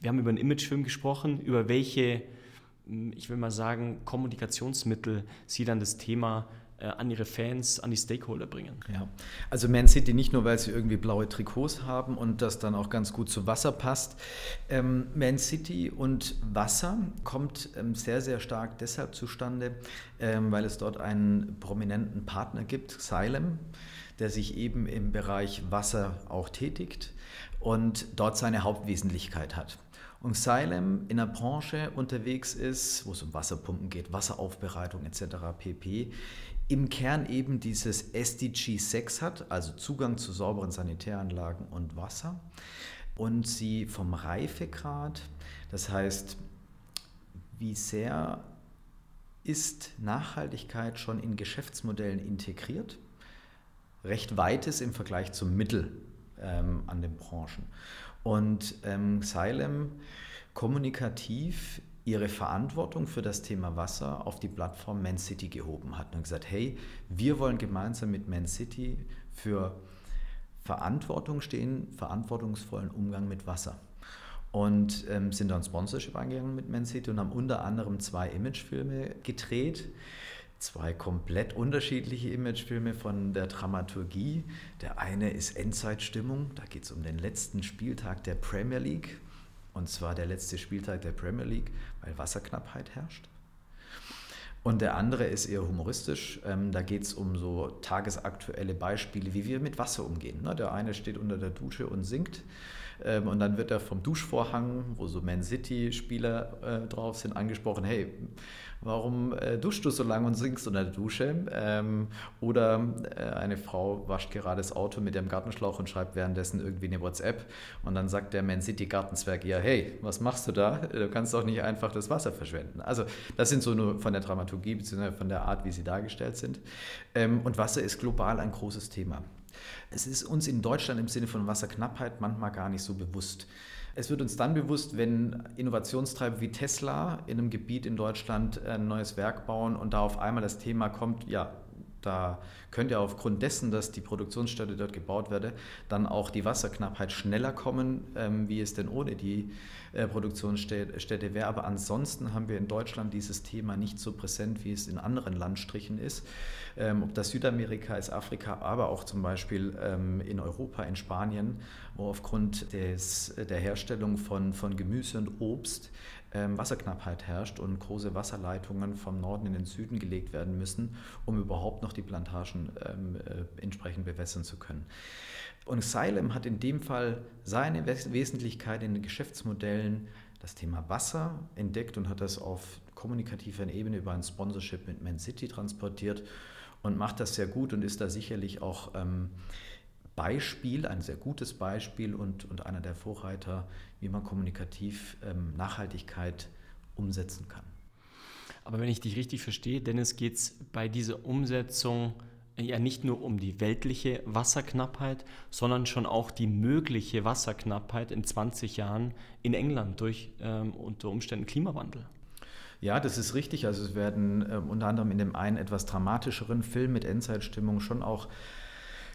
wir haben über einen Imagefilm gesprochen, über welche, hm, ich will mal sagen, Kommunikationsmittel sie dann das Thema an ihre Fans, an die Stakeholder bringen. Ja, also Man City nicht nur, weil sie irgendwie blaue Trikots haben und das dann auch ganz gut zu Wasser passt. Ähm, Man City und Wasser kommt ähm, sehr, sehr stark deshalb zustande, ähm, weil es dort einen prominenten Partner gibt, Xylem, der sich eben im Bereich Wasser auch tätigt und dort seine Hauptwesentlichkeit hat und Xylem in einer Branche unterwegs ist, wo es um Wasserpumpen geht, Wasseraufbereitung etc. pp, im Kern eben dieses SDG 6 hat, also Zugang zu sauberen Sanitäranlagen und Wasser. Und sie vom Reifegrad, das heißt, wie sehr ist Nachhaltigkeit schon in Geschäftsmodellen integriert, recht weites im Vergleich zum Mittel ähm, an den Branchen. Und ähm, Xylem kommunikativ ihre Verantwortung für das Thema Wasser auf die Plattform Man City gehoben hat und gesagt, hey, wir wollen gemeinsam mit Man City für Verantwortung stehen, verantwortungsvollen Umgang mit Wasser. Und ähm, sind dann Sponsorship eingegangen mit Man City und haben unter anderem zwei Imagefilme gedreht. Zwei komplett unterschiedliche Imagefilme von der Dramaturgie. Der eine ist Endzeitstimmung, da geht es um den letzten Spieltag der Premier League und zwar der letzte Spieltag der Premier League, weil Wasserknappheit herrscht. Und der andere ist eher humoristisch. Ähm, da geht es um so tagesaktuelle Beispiele, wie wir mit Wasser umgehen. Ne? Der eine steht unter der Dusche und singt. Ähm, und dann wird er vom Duschvorhang, wo so Man City-Spieler äh, drauf sind, angesprochen: Hey, warum äh, duschst du so lange und singst unter der Dusche? Ähm, oder äh, eine Frau wascht gerade das Auto mit dem Gartenschlauch und schreibt währenddessen irgendwie eine WhatsApp. Und dann sagt der Man City Gartenzwerg: Ja, hey, was machst du da? Du kannst doch nicht einfach das Wasser verschwenden. Also, das sind so nur von der Dramaturgie bzw. von der Art, wie sie dargestellt sind. Ähm, und Wasser ist global ein großes Thema. Es ist uns in Deutschland im Sinne von Wasserknappheit manchmal gar nicht so bewusst. Es wird uns dann bewusst, wenn Innovationstreiber wie Tesla in einem Gebiet in Deutschland ein neues Werk bauen und da auf einmal das Thema kommt, ja, da könnte aufgrund dessen, dass die Produktionsstätte dort gebaut werde, dann auch die Wasserknappheit schneller kommen, ähm, wie es denn ohne die äh, Produktionsstätte wäre. Aber ansonsten haben wir in Deutschland dieses Thema nicht so präsent, wie es in anderen Landstrichen ist. Ähm, ob das Südamerika ist, Afrika, aber auch zum Beispiel ähm, in Europa, in Spanien, wo aufgrund des, der Herstellung von, von Gemüse und Obst Wasserknappheit herrscht und große Wasserleitungen vom Norden in den Süden gelegt werden müssen, um überhaupt noch die Plantagen ähm, äh, entsprechend bewässern zu können. Und Xylem hat in dem Fall seine Wesentlichkeit in den Geschäftsmodellen, das Thema Wasser entdeckt und hat das auf kommunikativer Ebene über ein Sponsorship mit Man City transportiert und macht das sehr gut und ist da sicherlich auch ähm, Beispiel, ein sehr gutes Beispiel und, und einer der Vorreiter, wie man kommunikativ ähm, Nachhaltigkeit umsetzen kann. Aber wenn ich dich richtig verstehe, Dennis, geht es bei dieser Umsetzung ja nicht nur um die weltliche Wasserknappheit, sondern schon auch die mögliche Wasserknappheit in 20 Jahren in England durch ähm, unter Umständen Klimawandel. Ja, das ist richtig. Also es werden äh, unter anderem in dem einen etwas dramatischeren Film mit Endzeitstimmung schon auch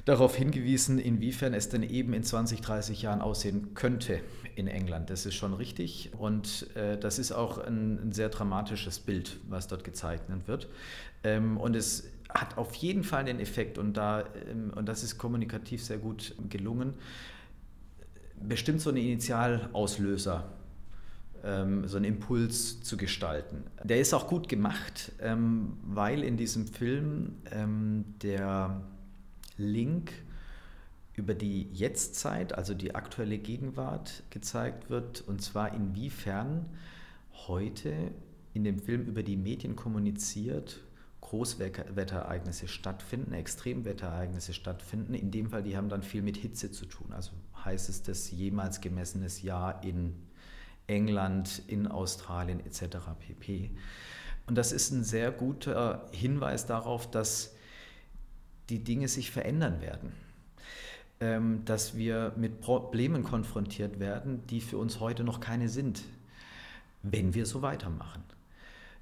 darauf hingewiesen, inwiefern es denn eben in 20, 30 Jahren aussehen könnte in England. Das ist schon richtig und äh, das ist auch ein, ein, sehr dramatisches Bild, was dort gezeichnet wird. Ähm, und es hat auf jeden Fall den Effekt und, da, ähm, und das ist kommunikativ sehr gut gelungen, bestimmt so ein Initialauslöser ähm, so einen Impuls zu gestalten. Der ist auch gut gemacht, ähm, weil in diesem Film ähm, der Link über die Jetztzeit, also die aktuelle Gegenwart gezeigt wird, und zwar inwiefern heute in dem Film über die Medien kommuniziert, Großwetterereignisse stattfinden, Extremwetterereignisse stattfinden. In dem Fall, die haben dann viel mit Hitze zu tun. Also heißt es das jemals gemessenes Jahr in England, in Australien etc. pp. Und das ist ein sehr guter Hinweis darauf, dass die Dinge sich verändern werden. Ähm, dass wir mit Problemen konfrontiert werden, die für uns heute noch keine sind, wenn wir so weitermachen.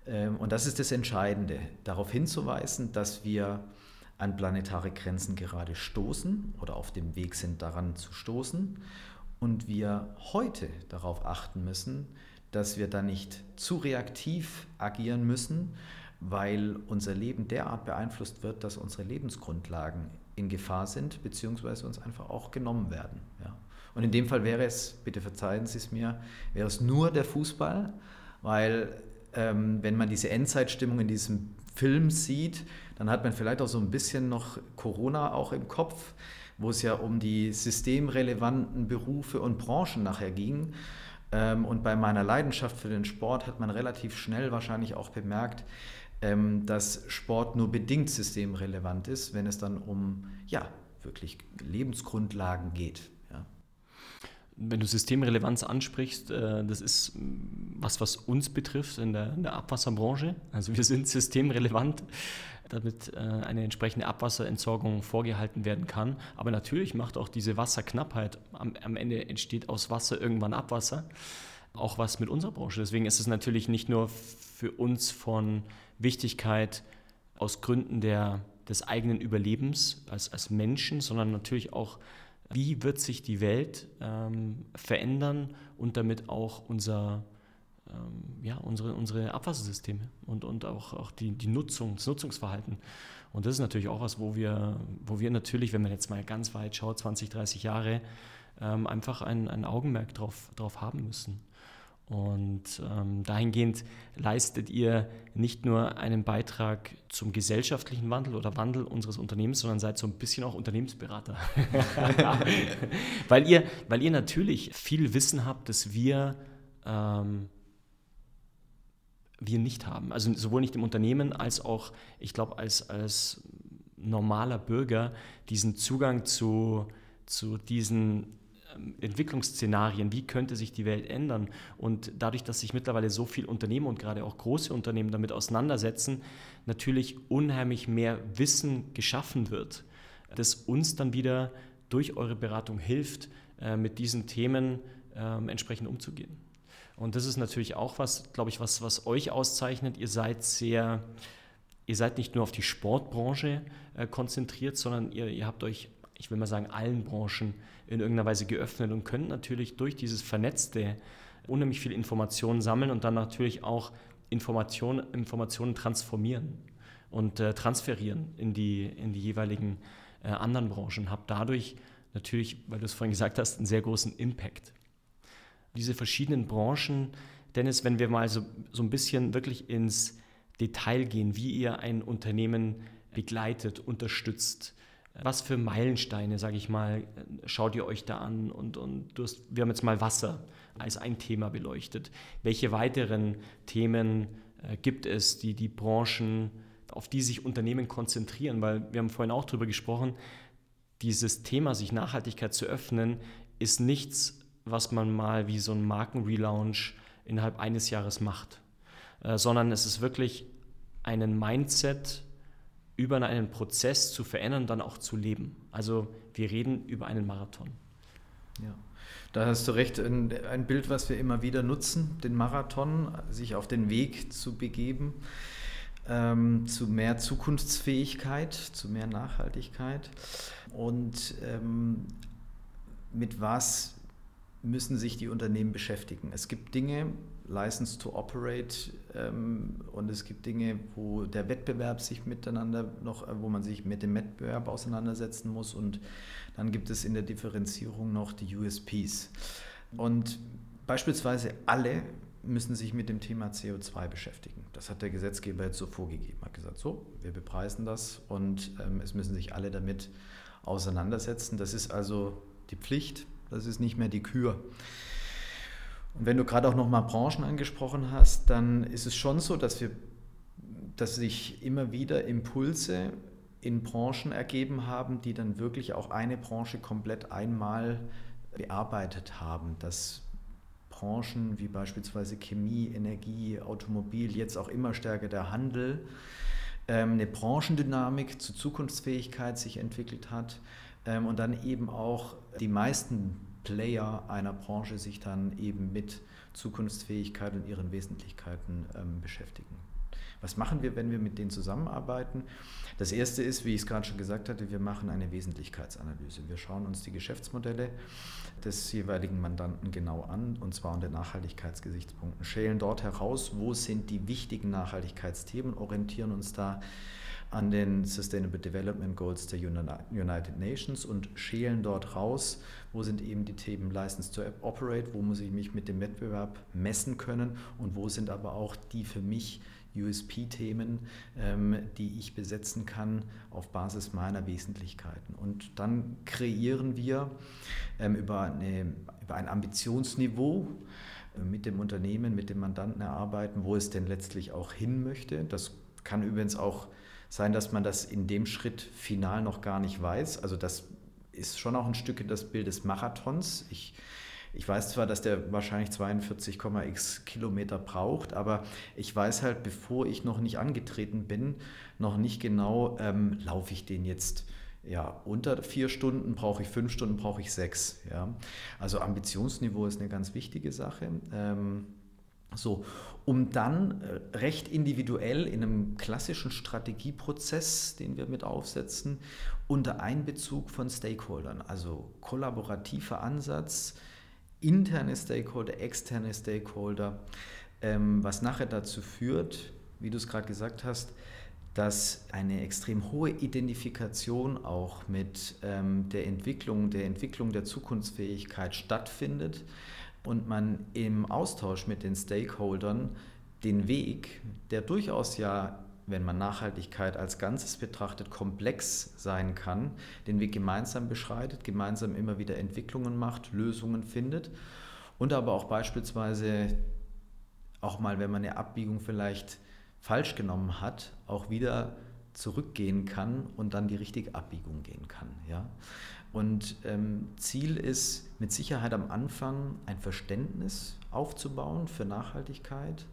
Ähm, und das ist das Entscheidende, darauf hinzuweisen, dass wir an planetare Grenzen gerade stoßen oder auf dem Weg sind, daran zu stoßen und wir heute darauf achten müssen, dass wir da nicht zu reaktiv agieren müssen, weil unser Leben derart beeinflusst wird, dass unsere Lebensgrundlagen in Gefahr sind, beziehungsweise uns einfach auch genommen werden. Ja. Und in dem Fall wäre es, bitte verzeihen Sie es mir, wäre es nur der Fußball, weil ähm, wenn man diese Endzeitstimmung in diesem Film sieht, dann hat man vielleicht auch so ein bisschen noch Corona auch im Kopf wo es ja um die systemrelevanten Berufe und Branchen nachher ging. Ähm, und bei meiner Leidenschaft für den Sport hat man relativ schnell wahrscheinlich auch bemerkt, dass Sport nur bedingt systemrelevant ist, wenn es dann um ja, wirklich Lebensgrundlagen geht. Wenn du Systemrelevanz ansprichst, äh, das ist was, was uns betrifft in der, in der Abwasserbranche. Also wir sind systemrelevant damit äh, eine entsprechende Abwasserentsorgung vorgehalten werden kann. Aber natürlich macht auch diese Wasserknappheit, am Ende entsteht aus Wasser irgendwann Abwasser, auch was mit unserer Branche. Deswegen ist es natürlich nicht nur für uns von Wichtigkeit aus Gründen der, des eigenen Überlebens als, als Menschen, sondern natürlich auch, wie wird sich die Welt ähm, verändern und damit auch unser ähm, ja, unsere, unsere Abwassersysteme und, und auch, auch die, die Nutzung, das Nutzungsverhalten. Und das ist natürlich auch was, wo wir, wo wir natürlich, wenn man jetzt mal ganz weit schaut, 20, 30 Jahre, ähm, einfach ein, ein Augenmerk drauf, drauf haben müssen. Und ähm, dahingehend leistet ihr nicht nur einen Beitrag zum gesellschaftlichen Wandel oder Wandel unseres Unternehmens, sondern seid so ein bisschen auch Unternehmensberater. weil, ihr, weil ihr natürlich viel Wissen habt, dass wir ähm, wir nicht haben. Also sowohl nicht im Unternehmen als auch, ich glaube, als, als normaler Bürger diesen Zugang zu, zu diesen Entwicklungsszenarien, wie könnte sich die Welt ändern. Und dadurch, dass sich mittlerweile so viele Unternehmen und gerade auch große Unternehmen damit auseinandersetzen, natürlich unheimlich mehr Wissen geschaffen wird, das uns dann wieder durch eure Beratung hilft, äh, mit diesen Themen ähm, entsprechend umzugehen. Und das ist natürlich auch was, glaube ich, was, was euch auszeichnet. Ihr seid sehr, ihr seid nicht nur auf die Sportbranche äh, konzentriert, sondern ihr, ihr habt euch, ich will mal sagen, allen Branchen in irgendeiner Weise geöffnet und könnt natürlich durch dieses Vernetzte unheimlich viel Informationen sammeln und dann natürlich auch Informationen, Informationen transformieren und äh, transferieren in die, in die jeweiligen äh, anderen Branchen. Habt dadurch natürlich, weil du es vorhin gesagt hast, einen sehr großen Impact diese verschiedenen Branchen. Dennis, wenn wir mal so, so ein bisschen wirklich ins Detail gehen, wie ihr ein Unternehmen begleitet, unterstützt, was für Meilensteine, sage ich mal, schaut ihr euch da an? Und, und hast, wir haben jetzt mal Wasser als ein Thema beleuchtet. Welche weiteren Themen äh, gibt es, die die Branchen, auf die sich Unternehmen konzentrieren? Weil wir haben vorhin auch darüber gesprochen, dieses Thema, sich Nachhaltigkeit zu öffnen, ist nichts, was man mal wie so ein Markenrelaunch innerhalb eines Jahres macht. äh, sondern es ist wirklich einen Mindset über einen Prozess zu verändern dann auch zu leben. Also wir reden über einen Marathon. Ja, da hast du recht. Ein, ein Bild, was wir immer wieder nutzen, den Marathon, sich auf den Weg zu begeben ähm, zu mehr Zukunftsfähigkeit, zu mehr Nachhaltigkeit. Und ähm, mit was müssen sich die Unternehmen beschäftigen? Es gibt Dinge, License to Operate, ähm, und es gibt Dinge, wo der Wettbewerb sich miteinander noch, wo man sich mit dem Wettbewerb auseinandersetzen muss. Und dann gibt es in der Differenzierung noch die USPs. Und beispielsweise alle müssen sich mit dem Thema CO2 beschäftigen. Das hat der Gesetzgeber jetzt so vorgegeben. Er hat gesagt, so, wir bepreisen das und ähm, es müssen sich alle damit auseinandersetzen. Das ist also die Pflicht, das ist nicht mehr die Kür. Und wenn du gerade auch nochmal Branchen angesprochen hast, dann ist es schon so, dass wir, dass sich immer wieder Impulse in Branchen ergeben haben, die dann wirklich auch eine Branche komplett einmal bearbeitet haben. Das Branchen wie beispielsweise Chemie, Energie, Automobil, jetzt auch immer stärker der Handel, ähm, eine Branchendynamik zur Zukunftsfähigkeit sich entwickelt hat ähm, und dann eben auch die meisten Player einer Branche sich dann eben mit Zukunftsfähigkeit und ihren Wesentlichkeiten ähm, beschäftigen. Was machen wir, wenn wir mit denen zusammenarbeiten? Das erste ist, wie ich es gerade schon gesagt hatte, wir machen eine Wesentlichkeitsanalyse. Wir schauen uns die Geschäftsmodelle des jeweiligen Mandanten genau an, und zwar unter Nachhaltigkeitsgesichtspunkten, schälen dort heraus, wo sind die wichtigen Nachhaltigkeitsthemen, orientieren uns da an den Sustainable Development Goals der United Nations und schälen dort raus, wo sind eben die Themen License to Operate, wo muss ich mich mit dem Wettbewerb messen können und wo sind aber auch die für mich USP-Themen, ähm, die ich besetzen kann auf Basis meiner Wesentlichkeiten. Und dann kreieren wir ähm, über, eine, über ein Ambitionsniveau äh, mit dem Unternehmen, mit dem Mandanten erarbeiten, wo es denn letztlich auch hin möchte. Das kann übrigens auch sein, dass man das in dem Schritt final noch gar nicht weiß. Also das ist schon auch ein Stück das Bild des Marathons. Ich ich weiß zwar, dass der wahrscheinlich 42,x Kilometer braucht, aber ich weiß halt, bevor ich noch nicht angetreten bin, noch nicht genau, ähm, laufe ich den jetzt ja, unter vier Stunden, brauche ich fünf Stunden, brauche ich sechs. Ja. Also Ambitionsniveau ist eine ganz wichtige Sache. Ähm, so, um dann äh, recht individuell in einem klassischen Strategieprozess, den wir mit aufsetzen, unter Einbezug von Stakeholdern, also kollaborativer Ansatz, interne Stakeholder, externe Stakeholder, ähm, was nachher dazu führt, wie du es gerade gesagt hast, dass eine extrem hohe Identifikation auch mit ähm, der Entwicklung, der Entwicklung der Zukunftsfähigkeit stattfindet und man im Austausch mit den Stakeholdern den Weg, der durchaus ja wenn man Nachhaltigkeit als Ganzes betrachtet, komplex sein kann, den Weg gemeinsam beschreitet, gemeinsam immer wieder Entwicklungen macht, Lösungen findet und aber auch beispielsweise auch mal, wenn man eine Abbiegung vielleicht falsch genommen hat, auch wieder zurückgehen kann und dann die richtige Abbiegung gehen kann. Ja? Und ähm, Ziel ist mit Sicherheit am Anfang ein Verständnis aufzubauen für Nachhaltigkeit,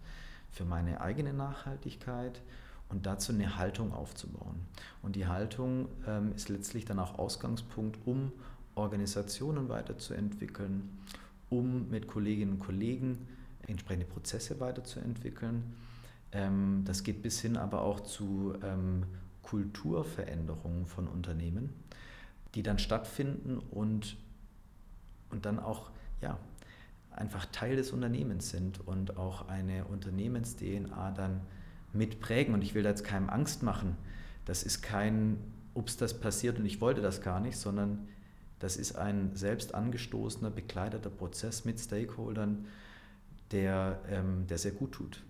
für meine eigene Nachhaltigkeit und dazu eine Haltung aufzubauen. Und die Haltung ähm, ist letztlich dann auch Ausgangspunkt, um Organisationen weiterzuentwickeln, um mit Kolleginnen und Kollegen entsprechende Prozesse weiterzuentwickeln. Ähm, das geht bis hin aber auch zu ähm, Kulturveränderungen von Unternehmen, die dann stattfinden und, und dann auch ja, einfach Teil des Unternehmens sind und auch eine Unternehmens-DNA dann mitprägen. Und ich will da jetzt keinem Angst machen. Das ist kein, ups, das passiert und ich wollte das gar nicht, sondern das ist ein selbst angestoßener, begleiteter Prozess mit Stakeholdern, der, ähm, der sehr gut tut.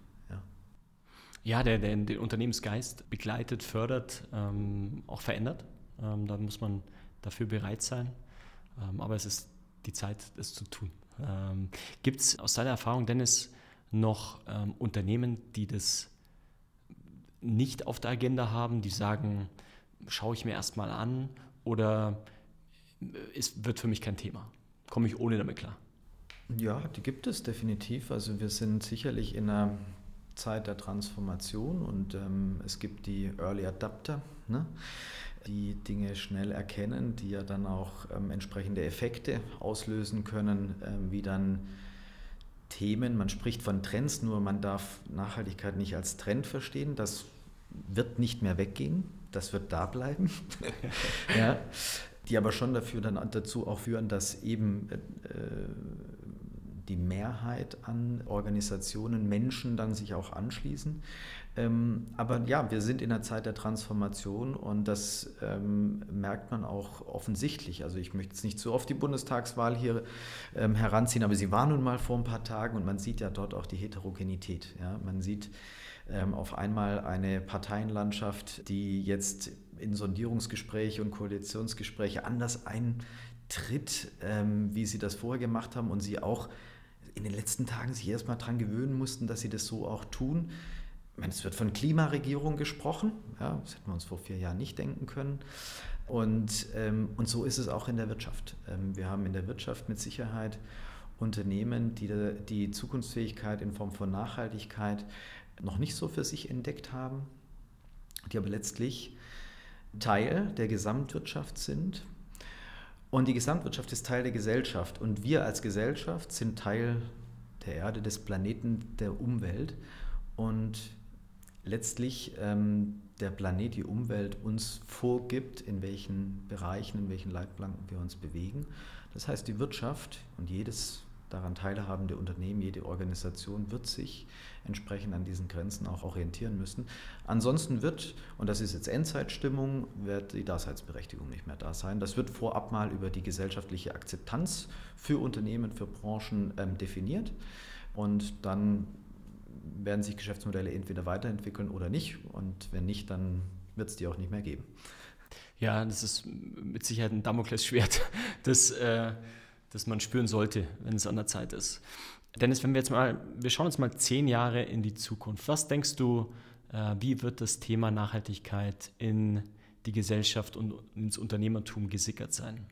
Ja, der, der den Unternehmensgeist begleitet, fördert, ähm, auch verändert. Ähm, da muss man dafür bereit sein. Ähm, aber es ist die Zeit, es zu tun. Ähm, Gibt es aus deiner Erfahrung, Dennis, noch ähm, Unternehmen, die das nicht auf der Agenda haben, die sagen, schaue ich mir erstmal an oder es wird für mich kein Thema? Komme ich ohne damit klar? Ja, die gibt es definitiv. Also wir sind sicherlich in einer Zeit der Transformation und ähm, es gibt die Early Adapter, ne? Die Dinge schnell erkennen, die ja dann auch ähm, entsprechende Effekte auslösen können, ähm, wie dann Themen, man spricht von Trends, nur man darf Nachhaltigkeit nicht als Trend verstehen, das wird nicht mehr weggehen, das wird da bleiben. ja, die aber schon dafür dann dazu auch führen, dass eben äh, die Mehrheit an Organisationen, Menschen dann sich auch anschließen. Ähm, aber ja, wir sind in einer Zeit der Transformation und das ähm, merkt man auch offensichtlich. Also ich möchte jetzt nicht zu oft die Bundestagswahl hier ähm, heranziehen, aber sie war nun mal vor ein paar Tagen und man sieht ja dort auch die Heterogenität. Ja? Man sieht auf einmal eine Parteienlandschaft, die jetzt in Sondierungsgespräche und Koalitionsgespräche anders eintritt, ähm, wie sie das vorher gemacht haben und sie auch in den letzten Tagen sich erstmal daran gewöhnen mussten, dass sie das so auch tun. Ich meine, es wird von Klimaregierung gesprochen, ja, das hätten wir uns vor vier Jahren nicht denken können. Und, ähm, und so ist es auch in der Wirtschaft. Ähm, wir haben in der Wirtschaft mit Sicherheit Unternehmen, die die Zukunftsfähigkeit in Form von Nachhaltigkeit noch nicht so für sich entdeckt haben, die aber letztlich Teil der Gesamtwirtschaft sind. Und die Gesamtwirtschaft ist Teil der Gesellschaft. Und wir als Gesellschaft sind Teil der Erde, des Planeten, der Umwelt. Und letztlich ähm, der Planet, die Umwelt uns vorgibt, in welchen Bereichen, in welchen Leitplanken wir uns bewegen. Das heißt, die Wirtschaft und jedes daran teilhabende Unternehmen, jede Organisation wird sich entsprechend an diesen Grenzen auch orientieren müssen. Ansonsten wird, und das ist jetzt Endzeitstimmung, wird die Daseinsberechtigung nicht mehr da sein. Das wird vorab mal über die gesellschaftliche Akzeptanz für Unternehmen, für Branchen ähm, definiert. Und dann werden sich Geschäftsmodelle entweder weiterentwickeln oder nicht. Und wenn nicht, dann wird es die auch nicht mehr geben. Ja, das ist mit Sicherheit ein Damoklesschwert, das, äh, das man spüren sollte, wenn es an der Zeit ist. Dennis, wenn wir jetzt mal, wir schauen uns mal zehn Jahre in die Zukunft. Was denkst du, äh, wie wird das Thema Nachhaltigkeit in die Gesellschaft und ins Unternehmertum gesickert sein?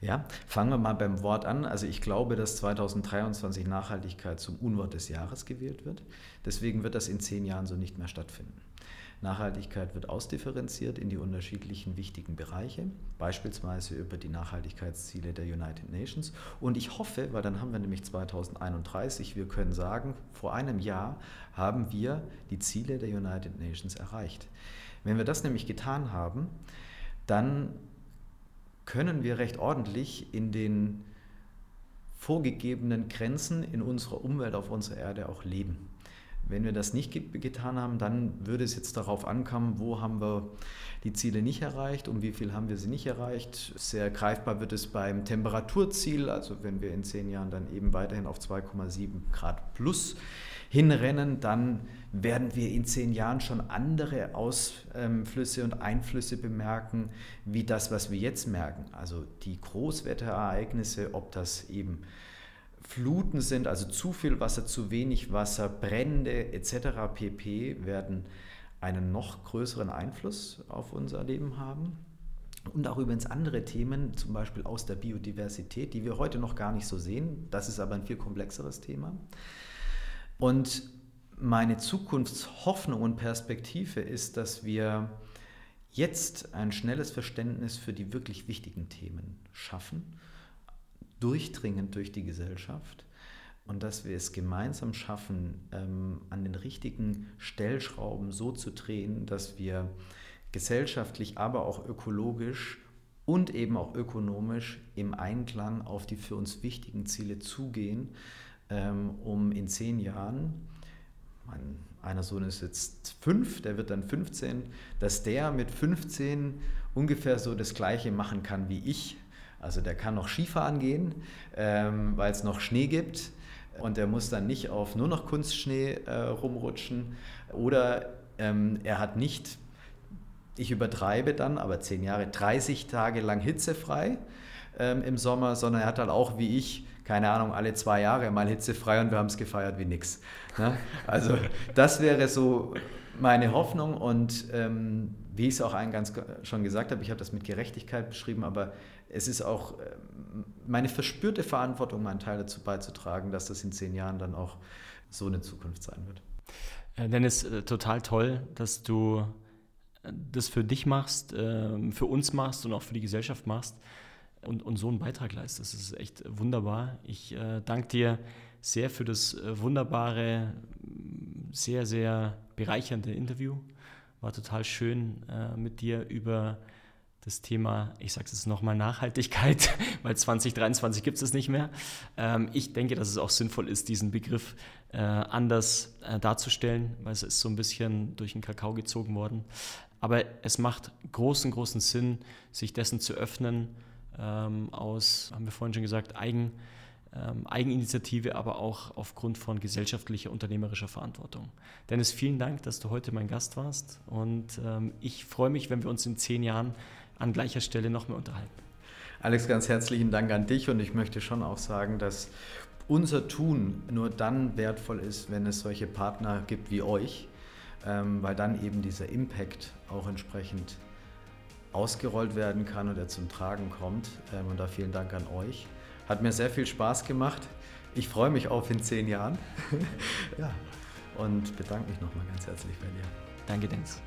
Ja, fangen wir mal beim Wort an. Also ich glaube, dass 2023 Nachhaltigkeit zum Unwort des Jahres gewählt wird. Deswegen wird das in zehn Jahren so nicht mehr stattfinden. Nachhaltigkeit wird ausdifferenziert in die unterschiedlichen wichtigen Bereiche, beispielsweise über die Nachhaltigkeitsziele der United Nations. Und ich hoffe, weil dann haben wir nämlich 2031, wir können sagen, vor einem Jahr haben wir die Ziele der United Nations erreicht. Wenn wir das nämlich getan haben, dann können wir recht ordentlich in den vorgegebenen Grenzen in unserer Umwelt auf unserer Erde auch leben. Wenn wir das nicht getan haben, dann würde es jetzt darauf ankommen, wo haben wir die Ziele nicht erreicht, um wie viel haben wir sie nicht erreicht. Sehr greifbar wird es beim Temperaturziel, also wenn wir in zehn Jahren dann eben weiterhin auf 2,7 Grad plus hinrennen, dann werden wir in zehn Jahren schon andere Ausflüsse und Einflüsse bemerken, wie das, was wir jetzt merken. Also die Großwetterereignisse, ob das eben Fluten sind, also zu viel Wasser, zu wenig Wasser, Brände etc. pp. werden einen noch größeren Einfluss auf unser Leben haben. Und auch übrigens andere Themen, zum Beispiel aus der Biodiversität, die wir heute noch gar nicht so sehen. Das ist aber ein viel komplexeres Thema. Und meine Zukunftshoffnung und Perspektive ist, dass wir jetzt ein schnelles Verständnis für die wirklich wichtigen Themen schaffen durchdringend durch die Gesellschaft und dass wir es gemeinsam schaffen, ähm, an den richtigen Stellschrauben so zu drehen, dass wir gesellschaftlich, aber auch ökologisch und eben auch ökonomisch im Einklang auf die für uns wichtigen Ziele zugehen, ähm, um in zehn Jahren, mein einer Sohn ist jetzt fünf, der wird dann 15, dass der mit 15 ungefähr so das Gleiche machen kann wie ich also der kann noch Skifahren gehen, ähm, weil es noch Schnee gibt und der muss dann nicht auf nur noch Kunstschnee äh, rumrutschen oder ähm, er hat nicht, ich übertreibe dann, aber zehn Jahre, 30 Tage lang hitzefrei ähm, im Sommer, sondern er hat dann auch wie ich, keine Ahnung, alle zwei Jahre mal hitzefrei und wir haben es gefeiert wie nix. Ne? Also das wäre so meine Hoffnung und ähm, wie ich es auch eingangs schon gesagt habe, ich habe das mit Gerechtigkeit beschrieben, aber es ist auch ähm, meine verspürte Verantwortung, meinen Teil dazu beizutragen, dass das in zehn Jahren dann auch so eine Zukunft sein wird. Äh, Dennis, äh, total toll, dass du äh, das für dich machst, ähm, für uns machst und auch für die Gesellschaft machst und, und so einen Beitrag leistest. Das ist echt wunderbar. Ich danke dir sehr für das wunderbare, sehr, sehr bereichernde Interview. War total schön mit dir über das Thema, ich sage es nochmal, Nachhaltigkeit, weil 2023 gibt es es nicht mehr. Ähm, ich denke, dass es auch sinnvoll ist, diesen Begriff äh, anders äh, darzustellen, weil es ist so ein bisschen durch den Kakao gezogen worden. Aber es macht großen, großen Sinn, sich dessen zu öffnen, ähm, aus, haben wir vorhin schon gesagt, Eigen, ähm, Eigeninitiative, aber auch aufgrund von gesellschaftlicher, unternehmerischer Verantwortung. Dennis, vielen Dank, dass du heute mein Gast warst und ich freue mich, wenn wir uns in zehn Jahren an gleicher Stelle noch mehr unterhalten. Alex, ganz herzlichen Dank an dich und ich möchte schon auch sagen, dass unser Tun nur dann wertvoll ist, wenn es solche Partner gibt wie euch, ähm, weil dann eben dieser Impact auch entsprechend ausgerollt werden kann und er zum Tragen kommt. Ähm, und da vielen Dank an euch. Hat mir sehr viel Spaß gemacht. Ich freue mich auf in zehn Jahren. ja. Und bedanke mich nochmal ganz herzlich bei dir. Danke, Dennis.